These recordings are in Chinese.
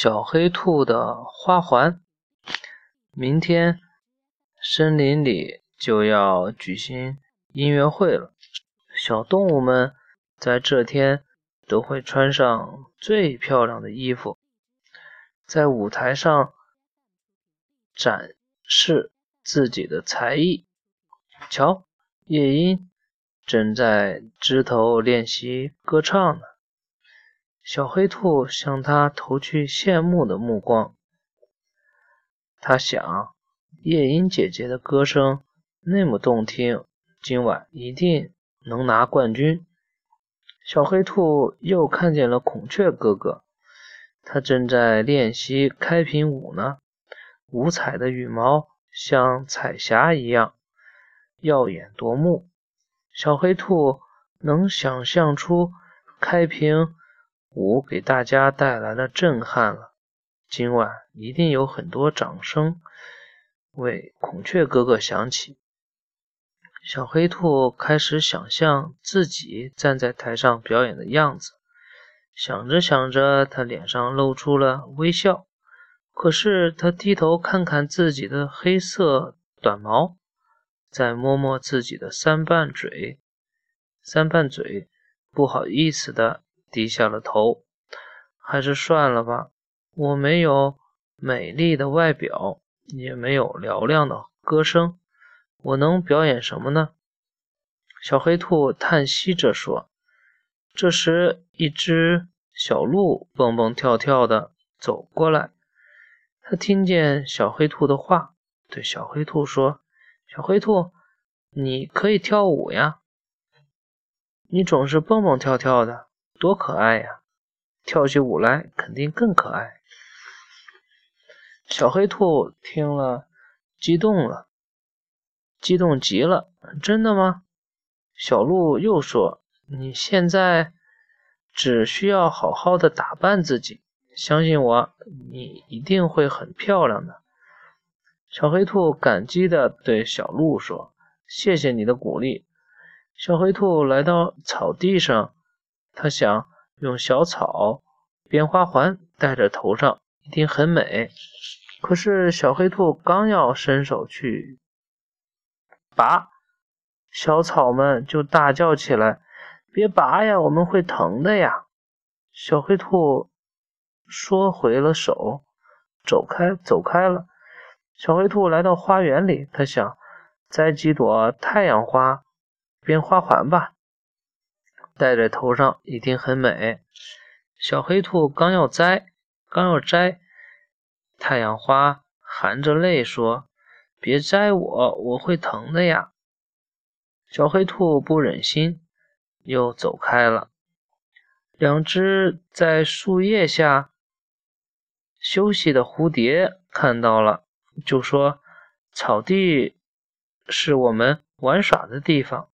小黑兔的花环。明天森林里就要举行音乐会了，小动物们在这天都会穿上最漂亮的衣服，在舞台上展示自己的才艺。瞧，夜莺正在枝头练习歌唱呢。小黑兔向他投去羡慕的目光。他想，夜莺姐姐的歌声那么动听，今晚一定能拿冠军。小黑兔又看见了孔雀哥哥，他正在练习开屏舞呢。五彩的羽毛像彩霞一样耀眼夺目。小黑兔能想象出开屏。舞给大家带来了震撼了，今晚一定有很多掌声为孔雀哥哥响起。小黑兔开始想象自己站在台上表演的样子，想着想着，他脸上露出了微笑。可是他低头看看自己的黑色短毛，再摸摸自己的三瓣嘴，三瓣嘴，不好意思的。低下了头，还是算了吧。我没有美丽的外表，也没有嘹亮的歌声，我能表演什么呢？小黑兔叹息着说。这时，一只小鹿蹦蹦跳跳的走过来，它听见小黑兔的话，对小黑兔说：“小黑兔，你可以跳舞呀，你总是蹦蹦跳跳的。”多可爱呀！跳起舞来肯定更可爱。小黑兔听了，激动了，激动极了。真的吗？小鹿又说：“你现在只需要好好的打扮自己，相信我，你一定会很漂亮的。”小黑兔感激的对小鹿说：“谢谢你的鼓励。”小黑兔来到草地上。他想用小草编花环戴在头上，一定很美。可是小黑兔刚要伸手去拔，小草们就大叫起来：“别拔呀，我们会疼的呀！”小黑兔缩回了手，走开，走开了。小黑兔来到花园里，他想摘几朵太阳花编花环吧。戴在头上一定很美。小黑兔刚要摘，刚要摘，太阳花含着泪说：“别摘我，我会疼的呀。”小黑兔不忍心，又走开了。两只在树叶下休息的蝴蝶看到了，就说：“草地是我们玩耍的地方，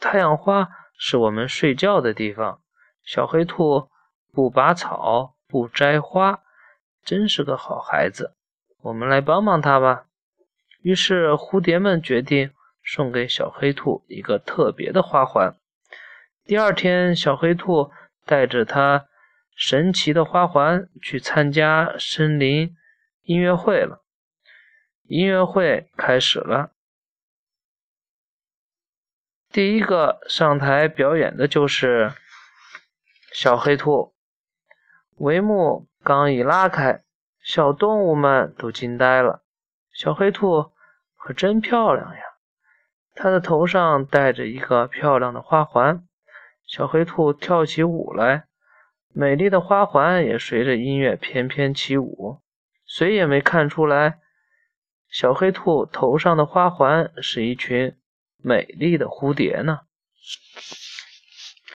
太阳花。”是我们睡觉的地方。小黑兔不拔草，不摘花，真是个好孩子。我们来帮帮他吧。于是蝴蝶们决定送给小黑兔一个特别的花环。第二天，小黑兔带着它神奇的花环去参加森林音乐会了。音乐会开始了。第一个上台表演的就是小黑兔。帷幕刚一拉开，小动物们都惊呆了。小黑兔可真漂亮呀！它的头上戴着一个漂亮的花环。小黑兔跳起舞来，美丽的花环也随着音乐翩翩起舞。谁也没看出来，小黑兔头上的花环是一群。美丽的蝴蝶呢？